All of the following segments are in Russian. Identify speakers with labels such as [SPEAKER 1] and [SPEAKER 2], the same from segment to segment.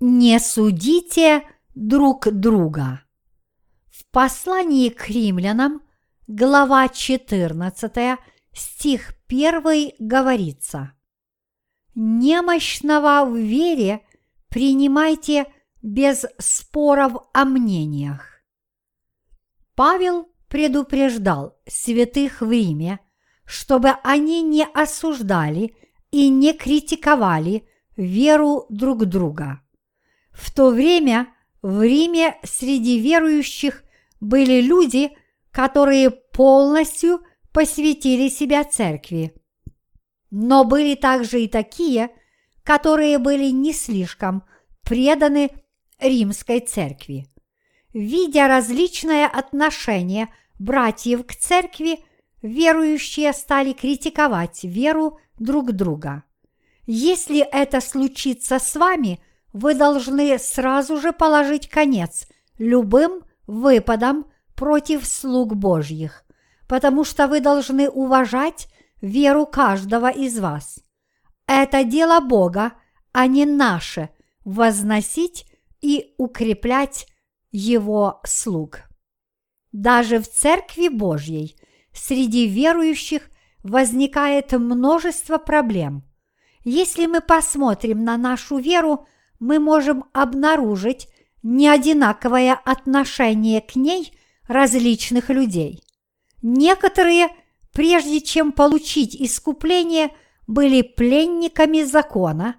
[SPEAKER 1] Не судите друг друга. В послании к римлянам, глава 14, стих 1 говорится «Немощного в вере принимайте без споров о мнениях». Павел предупреждал святых в Риме, чтобы они не осуждали и не критиковали веру друг друга. В то время в Риме среди верующих были люди, которые полностью посвятили себя церкви. Но были также и такие, которые были не слишком преданы римской церкви. Видя различное отношение братьев к церкви, верующие стали критиковать веру друг друга. Если это случится с вами, вы должны сразу же положить конец любым выпадам против слуг Божьих, потому что вы должны уважать веру каждого из вас. Это дело Бога, а не наше – возносить и укреплять Его слуг. Даже в Церкви Божьей среди верующих возникает множество проблем. Если мы посмотрим на нашу веру, мы можем обнаружить неодинаковое отношение к ней различных людей. Некоторые, прежде чем получить искупление, были пленниками закона,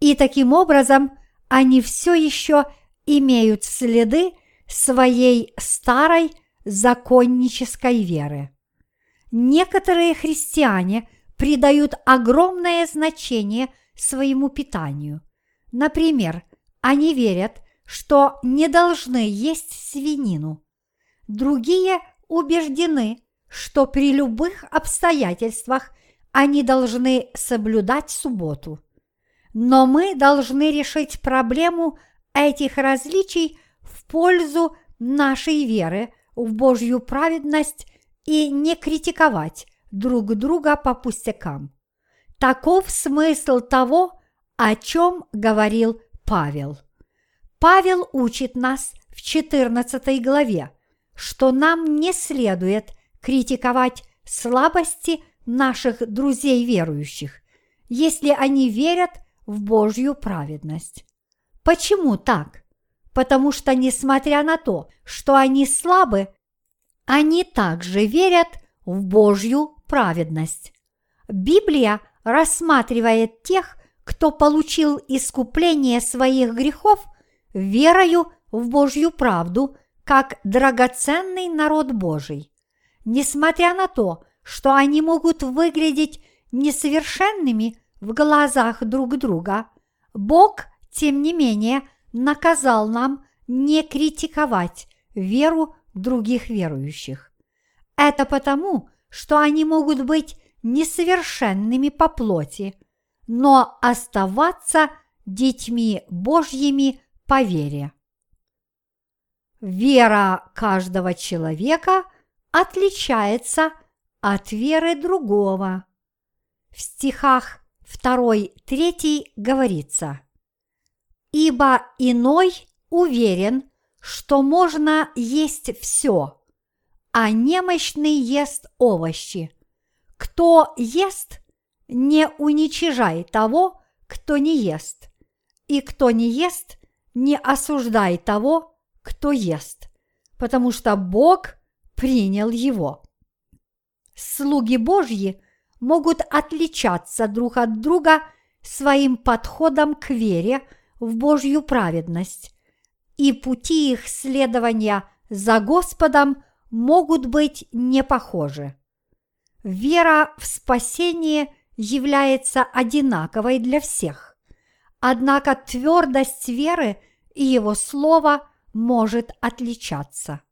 [SPEAKER 1] и таким образом они все еще имеют следы своей старой законнической веры. Некоторые христиане придают огромное значение своему питанию. Например, они верят, что не должны есть свинину. Другие убеждены, что при любых обстоятельствах они должны соблюдать субботу. Но мы должны решить проблему этих различий в пользу нашей веры в Божью праведность и не критиковать друг друга по пустякам. Таков смысл того, о чем говорил Павел. Павел учит нас в 14 главе, что нам не следует критиковать слабости наших друзей верующих, если они верят в Божью праведность. Почему так? Потому что, несмотря на то, что они слабы, они также верят в Божью праведность. Библия рассматривает тех, кто получил искупление своих грехов верою в Божью правду, как драгоценный народ Божий. Несмотря на то, что они могут выглядеть несовершенными в глазах друг друга, Бог, тем не менее, наказал нам не критиковать веру других верующих. Это потому, что они могут быть несовершенными по плоти, но оставаться детьми Божьими по вере. Вера каждого человека отличается от веры другого. В стихах 2-3 говорится «Ибо иной уверен, что можно есть все, а немощный ест овощи. Кто ест, не уничижай того, кто не ест, и кто не ест, не осуждай того, кто ест, потому что Бог принял его. Слуги Божьи могут отличаться друг от друга своим подходом к вере в Божью праведность, и пути их следования за Господом могут быть не похожи. Вера в спасение является одинаковой для всех, однако твердость веры и его слова может отличаться.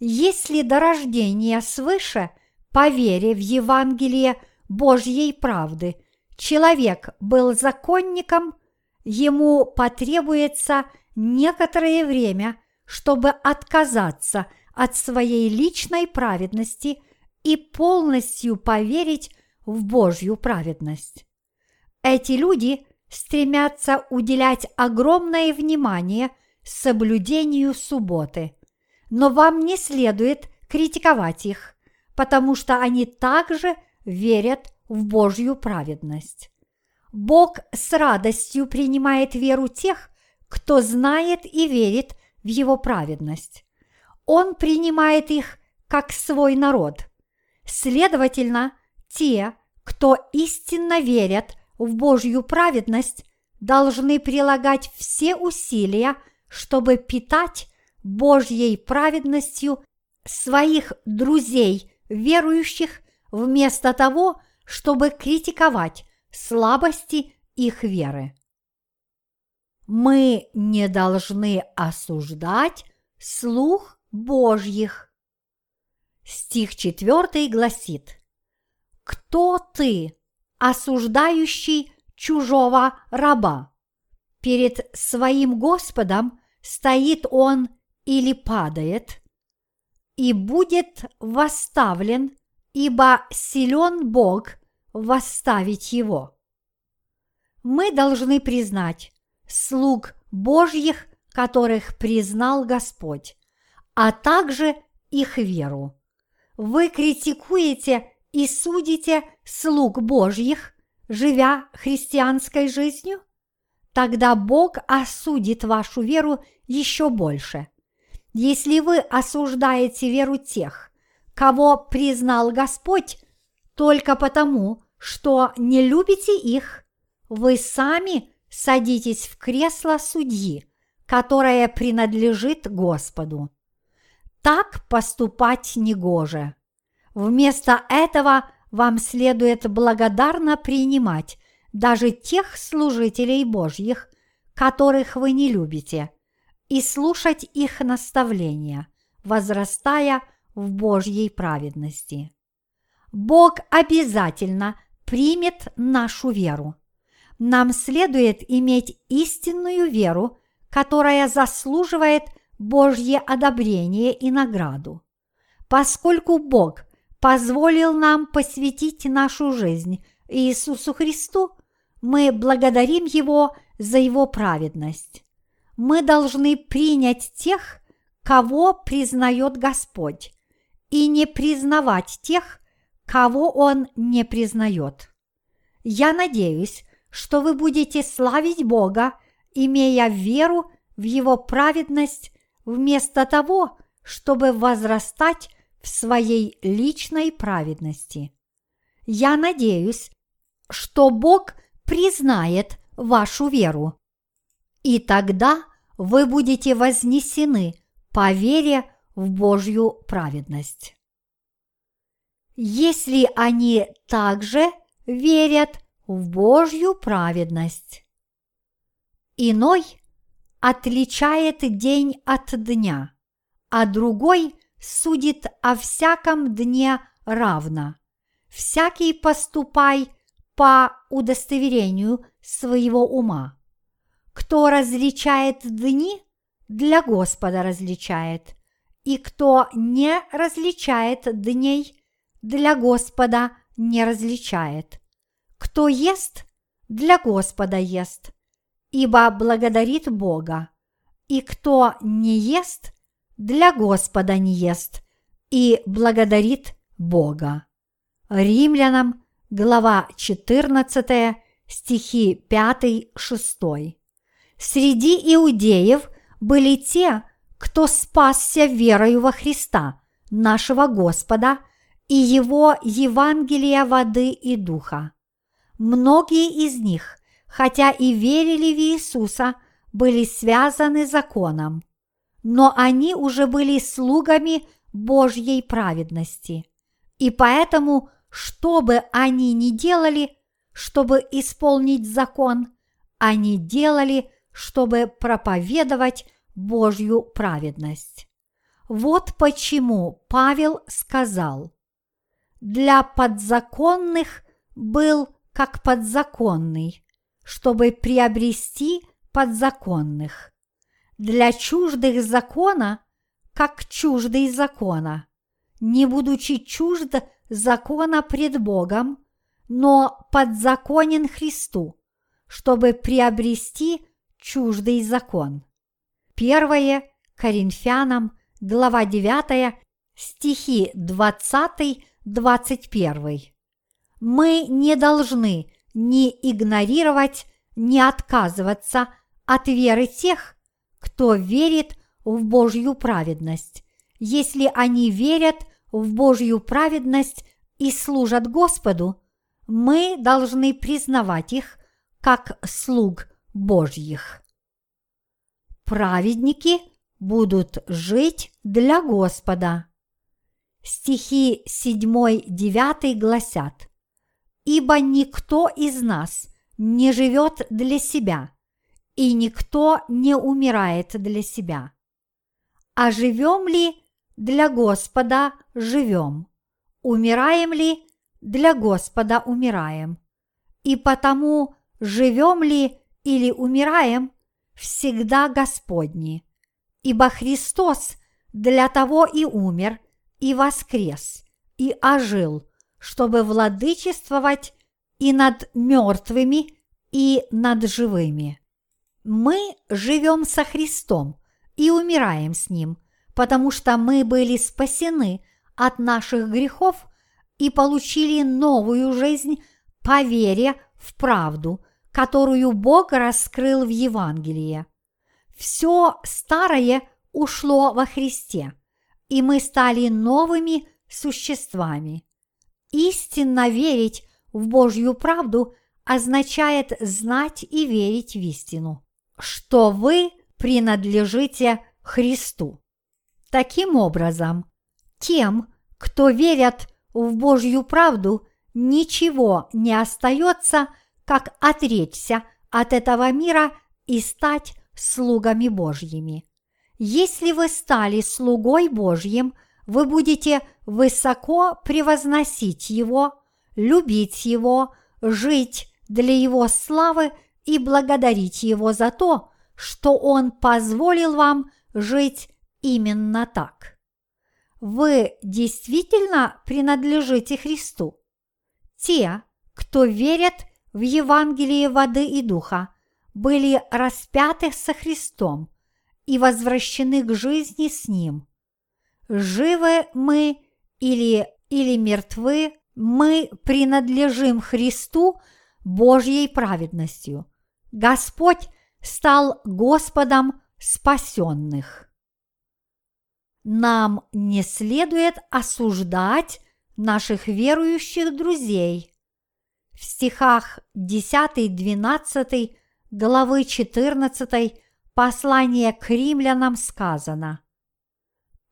[SPEAKER 1] Если до рождения свыше по вере в Евангелие Божьей правды человек был законником, ему потребуется некоторое время, чтобы отказаться от своей личной праведности и полностью поверить в Божью праведность. Эти люди стремятся уделять огромное внимание соблюдению субботы, но вам не следует критиковать их, потому что они также верят в Божью праведность. Бог с радостью принимает веру тех, кто знает и верит в Его праведность. Он принимает их как свой народ. Следовательно, те, кто истинно верят в Божью праведность, должны прилагать все усилия, чтобы питать Божьей праведностью своих друзей, верующих, вместо того, чтобы критиковать слабости их веры. Мы не должны осуждать слух Божьих. Стих 4 гласит «Кто ты, осуждающий чужого раба? Перед своим Господом стоит он или падает, и будет восставлен, ибо силен Бог восставить его. Мы должны признать слуг Божьих, которых признал Господь, а также их веру. Вы критикуете и судите слуг Божьих, живя христианской жизнью? Тогда Бог осудит вашу веру еще больше. Если вы осуждаете веру тех, кого признал Господь, только потому, что не любите их, вы сами садитесь в кресло судьи, которое принадлежит Господу. Так поступать негоже. Вместо этого вам следует благодарно принимать даже тех служителей Божьих, которых вы не любите, и слушать их наставления, возрастая в Божьей праведности. Бог обязательно примет нашу веру. Нам следует иметь истинную веру, которая заслуживает Божье одобрение и награду. Поскольку Бог позволил нам посвятить нашу жизнь Иисусу Христу, мы благодарим Его за Его праведность. Мы должны принять тех, кого признает Господь, и не признавать тех, кого Он не признает. Я надеюсь, что вы будете славить Бога, имея веру в Его праведность, вместо того, чтобы возрастать в своей личной праведности. Я надеюсь, что Бог признает вашу веру, и тогда вы будете вознесены по вере в Божью праведность если они также верят в Божью праведность. Иной отличает день от дня, а другой судит о всяком дне равно. Всякий поступай по удостоверению своего ума. Кто различает дни, для Господа различает, и кто не различает дней, для Господа не различает. Кто ест, для Господа ест, ибо благодарит Бога. И кто не ест, для Господа не ест, и благодарит Бога. Римлянам, глава 14, стихи 5-6. Среди иудеев были те, кто спасся верою во Христа, нашего Господа – и его Евангелия воды и духа. Многие из них, хотя и верили в Иисуса, были связаны законом, но они уже были слугами Божьей праведности. И поэтому, что бы они ни делали, чтобы исполнить закон, они делали, чтобы проповедовать Божью праведность. Вот почему Павел сказал, для подзаконных был как подзаконный, чтобы приобрести подзаконных. Для чуждых закона, как чуждый закона, не будучи чужд закона пред Богом, но подзаконен Христу, чтобы приобрести чуждый закон. Первое Коринфянам, глава 9, стихи 20-21. Мы не должны ни игнорировать, ни отказываться от веры тех, кто верит в Божью праведность, если они верят в Божью праведность и служат Господу, мы должны признавать их как слуг Божьих. Праведники будут жить для Господа. Стихи 7-9 гласят «Ибо никто из нас не живет для себя, и никто не умирает для себя. А живем ли для Господа живем, умираем ли для Господа умираем. И потому живем ли или умираем, всегда Господни. Ибо Христос для того и умер, и воскрес, и ожил, чтобы владычествовать и над мертвыми, и над живыми. Мы живем со Христом и умираем с Ним, потому что мы были спасены от наших грехов и получили новую жизнь по вере в правду, которую Бог раскрыл в Евангелии. Все старое ушло во Христе, и мы стали новыми существами. Истинно верить в Божью правду означает знать и верить в истину что вы принадлежите Христу. Таким образом, тем, кто верят в Божью правду, ничего не остается, как отречься от этого мира и стать слугами Божьими. Если вы стали слугой Божьим, вы будете высоко превозносить Его, любить Его, жить для Его славы – и благодарить Его за то, что Он позволил вам жить именно так. Вы действительно принадлежите Христу. Те, кто верят в Евангелие воды и духа, были распяты со Христом и возвращены к жизни с Ним. Живы мы или, или мертвы, мы принадлежим Христу Божьей праведностью – Господь стал Господом спасенных. Нам не следует осуждать наших верующих друзей. В стихах 10-12 главы 14 послания к римлянам сказано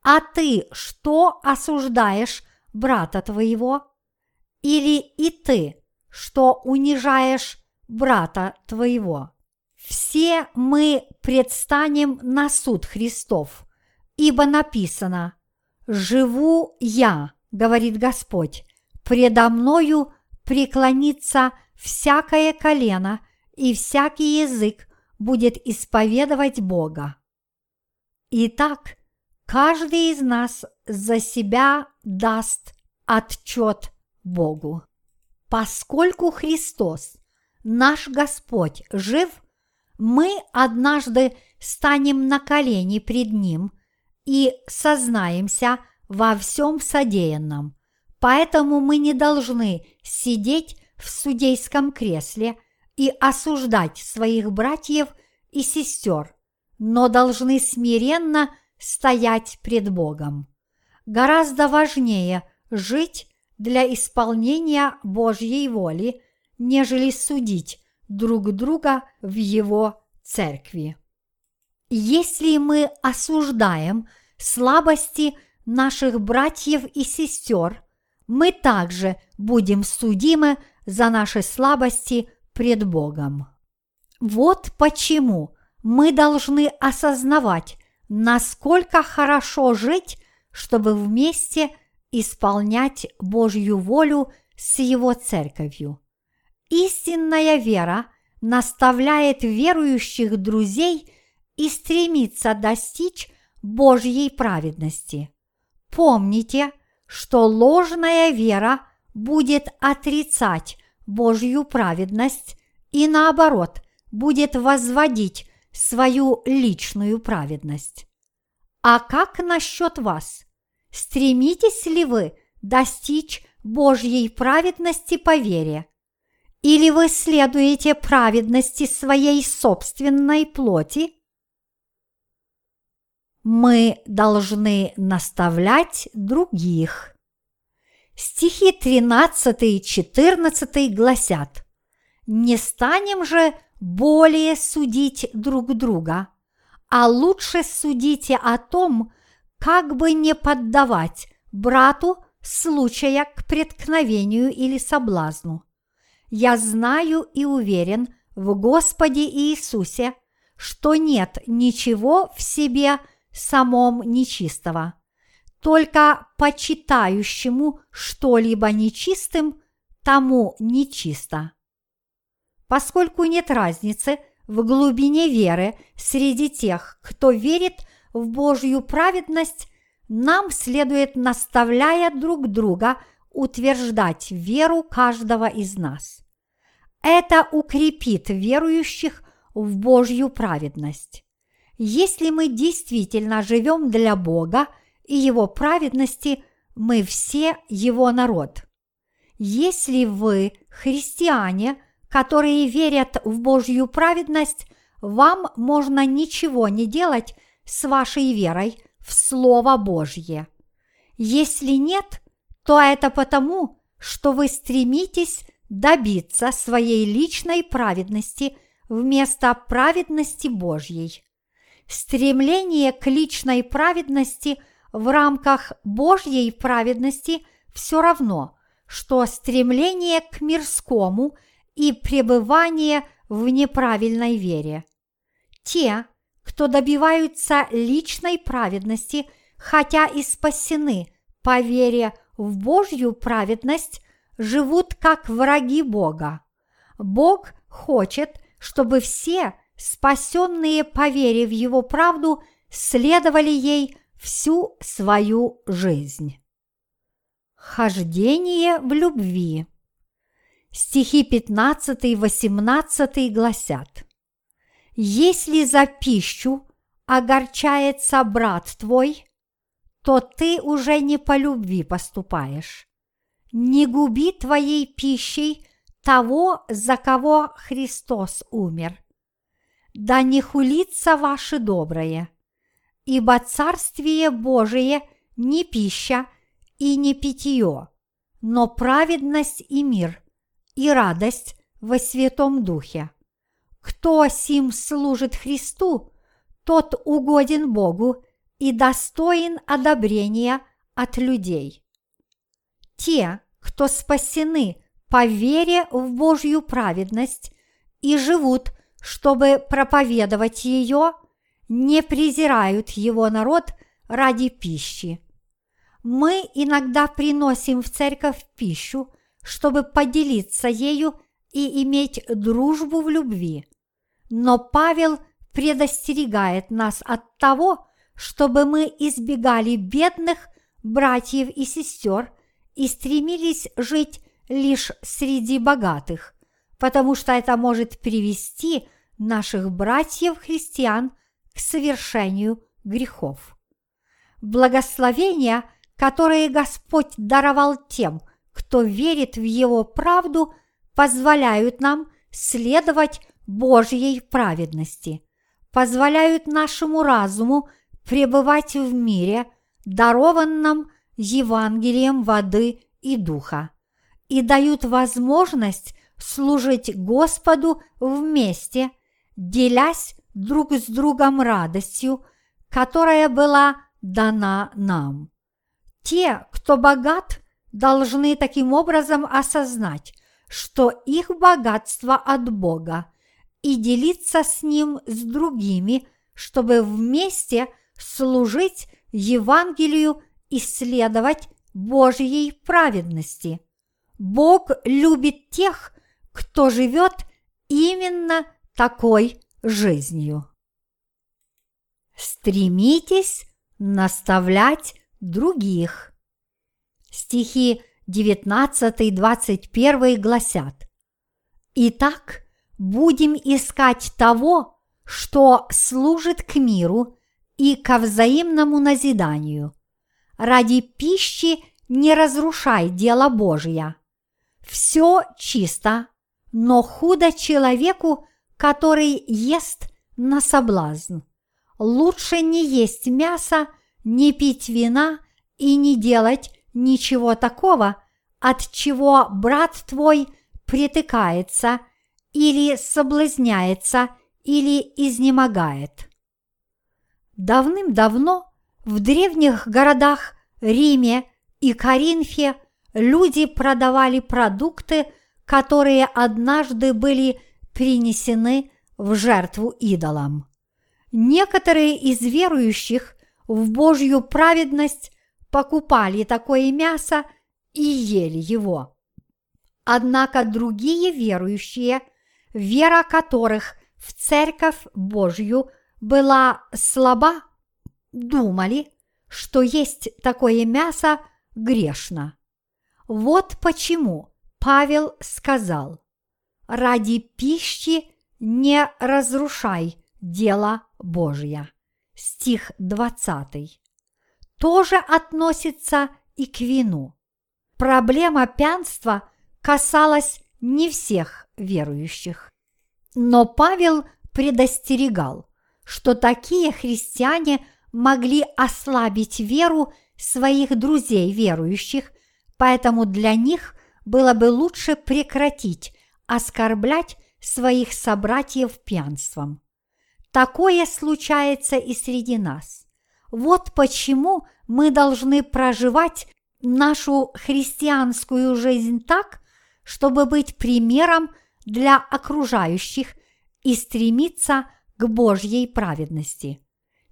[SPEAKER 1] «А ты что осуждаешь брата твоего? Или и ты, что унижаешь брата твоего. Все мы предстанем на суд Христов, ибо написано «Живу я, — говорит Господь, — предо мною преклонится всякое колено, и всякий язык будет исповедовать Бога». Итак, каждый из нас за себя даст отчет Богу. Поскольку Христос наш Господь жив, мы однажды станем на колени пред Ним и сознаемся во всем содеянном. Поэтому мы не должны сидеть в судейском кресле и осуждать своих братьев и сестер, но должны смиренно стоять пред Богом. Гораздо важнее жить для исполнения Божьей воли – нежели судить друг друга в его церкви. Если мы осуждаем слабости наших братьев и сестер, мы также будем судимы за наши слабости пред Богом. Вот почему мы должны осознавать, насколько хорошо жить, чтобы вместе исполнять Божью волю с Его церковью. Истинная вера наставляет верующих друзей и стремится достичь Божьей праведности. Помните, что ложная вера будет отрицать Божью праведность и наоборот будет возводить свою личную праведность. А как насчет вас? Стремитесь ли вы достичь Божьей праведности по вере? Или вы следуете праведности своей собственной плоти? Мы должны наставлять других. Стихи 13 и 14 гласят «Не станем же более судить друг друга, а лучше судите о том, как бы не поддавать брату случая к преткновению или соблазну. Я знаю и уверен в Господе Иисусе, что нет ничего в себе самом нечистого. Только почитающему что-либо нечистым, тому нечисто. Поскольку нет разницы в глубине веры среди тех, кто верит в Божью праведность, нам следует, наставляя друг друга, утверждать веру каждого из нас. Это укрепит верующих в Божью праведность. Если мы действительно живем для Бога и Его праведности, мы все Его народ. Если вы христиане, которые верят в Божью праведность, вам можно ничего не делать с вашей верой в Слово Божье. Если нет, то это потому, что вы стремитесь добиться своей личной праведности вместо праведности Божьей. Стремление к личной праведности в рамках Божьей праведности все равно, что стремление к мирскому и пребывание в неправильной вере. Те, кто добиваются личной праведности, хотя и спасены по вере в Божью праведность, живут как враги Бога. Бог хочет, чтобы все, спасенные по вере в Его правду, следовали ей всю свою жизнь. Хождение в любви. Стихи 15-18 гласят «Если за пищу огорчается брат твой, то ты уже не по любви поступаешь не губи твоей пищей того, за кого Христос умер. Да не хулится ваше доброе, ибо Царствие Божие не пища и не питье, но праведность и мир, и радость во Святом Духе. Кто сим служит Христу, тот угоден Богу и достоин одобрения от людей те, кто спасены по вере в Божью праведность и живут, чтобы проповедовать ее, не презирают его народ ради пищи. Мы иногда приносим в церковь пищу, чтобы поделиться ею и иметь дружбу в любви. Но Павел предостерегает нас от того, чтобы мы избегали бедных братьев и сестер – и стремились жить лишь среди богатых, потому что это может привести наших братьев-христиан к совершению грехов. Благословения, которые Господь даровал тем, кто верит в Его правду, позволяют нам следовать Божьей праведности, позволяют нашему разуму пребывать в мире, дарованном Евангелием воды и духа и дают возможность служить Господу вместе, делясь друг с другом радостью, которая была дана нам. Те, кто богат, должны таким образом осознать, что их богатство от Бога, и делиться с ним с другими, чтобы вместе служить Евангелию исследовать Божьей праведности. Бог любит тех, кто живет именно такой жизнью. Стремитесь наставлять других. Стихи 19-21 гласят Итак, будем искать того, что служит к миру и ко взаимному назиданию. Ради пищи не разрушай дело Божье. Все чисто, но худо человеку, который ест на соблазн. Лучше не есть мясо, не пить вина и не делать ничего такого, от чего брат твой притыкается или соблазняется или изнемогает. Давным-давно в древних городах Риме и Коринфе люди продавали продукты, которые однажды были принесены в жертву идолам. Некоторые из верующих в Божью праведность покупали такое мясо и ели его. Однако другие верующие, вера которых в Церковь Божью была слаба, думали, что есть такое мясо грешно. Вот почему Павел сказал, ради пищи не разрушай дело Божье. Стих 20. Тоже относится и к вину. Проблема пьянства касалась не всех верующих. Но Павел предостерегал, что такие христиане могли ослабить веру своих друзей верующих, поэтому для них было бы лучше прекратить оскорблять своих собратьев пьянством. Такое случается и среди нас. Вот почему мы должны проживать нашу христианскую жизнь так, чтобы быть примером для окружающих и стремиться к Божьей праведности.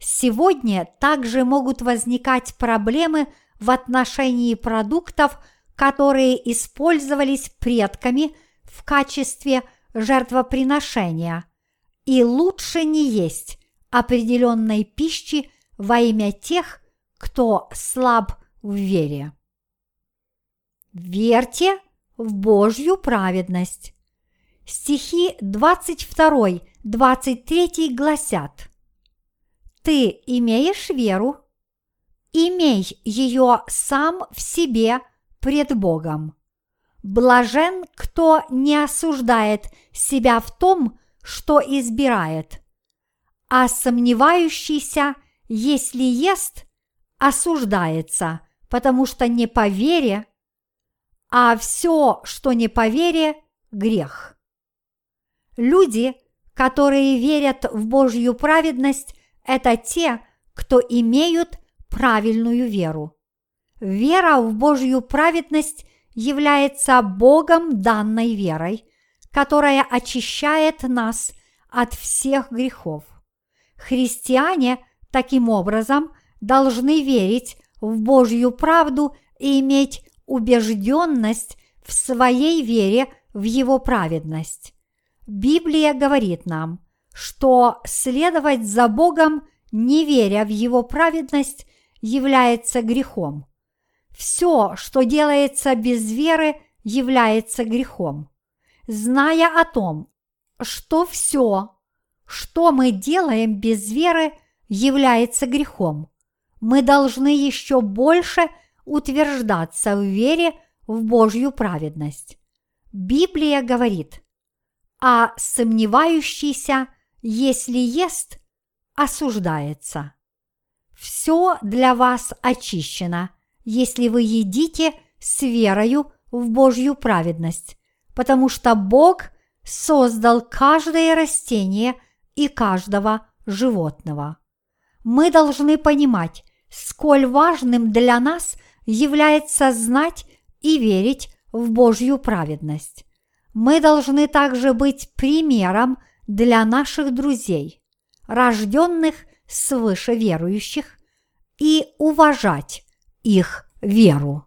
[SPEAKER 1] Сегодня также могут возникать проблемы в отношении продуктов, которые использовались предками в качестве жертвоприношения, и лучше не есть определенной пищи во имя тех, кто слаб в вере. Верьте в Божью праведность. Стихи 22-23 гласят «Ты имеешь веру? Имей ее сам в себе пред Богом. Блажен, кто не осуждает себя в том, что избирает, а сомневающийся, если ест, осуждается, потому что не по вере, а все, что не по вере, грех. Люди, которые верят в Божью праведность, это те, кто имеют правильную веру. Вера в Божью праведность является Богом данной верой, которая очищает нас от всех грехов. Христиане таким образом должны верить в Божью правду и иметь убежденность в своей вере в Его праведность. Библия говорит нам, что следовать за Богом, не веря в Его праведность, является грехом. Все, что делается без веры, является грехом. Зная о том, что все, что мы делаем без веры, является грехом, мы должны еще больше утверждаться в вере в Божью праведность. Библия говорит, а сомневающийся, если ест, осуждается. Все для вас очищено, если вы едите с верою в Божью праведность, потому что Бог создал каждое растение и каждого животного. Мы должны понимать, сколь важным для нас является знать и верить в Божью праведность. Мы должны также быть примером для наших друзей, рожденных свыше верующих, и уважать их веру.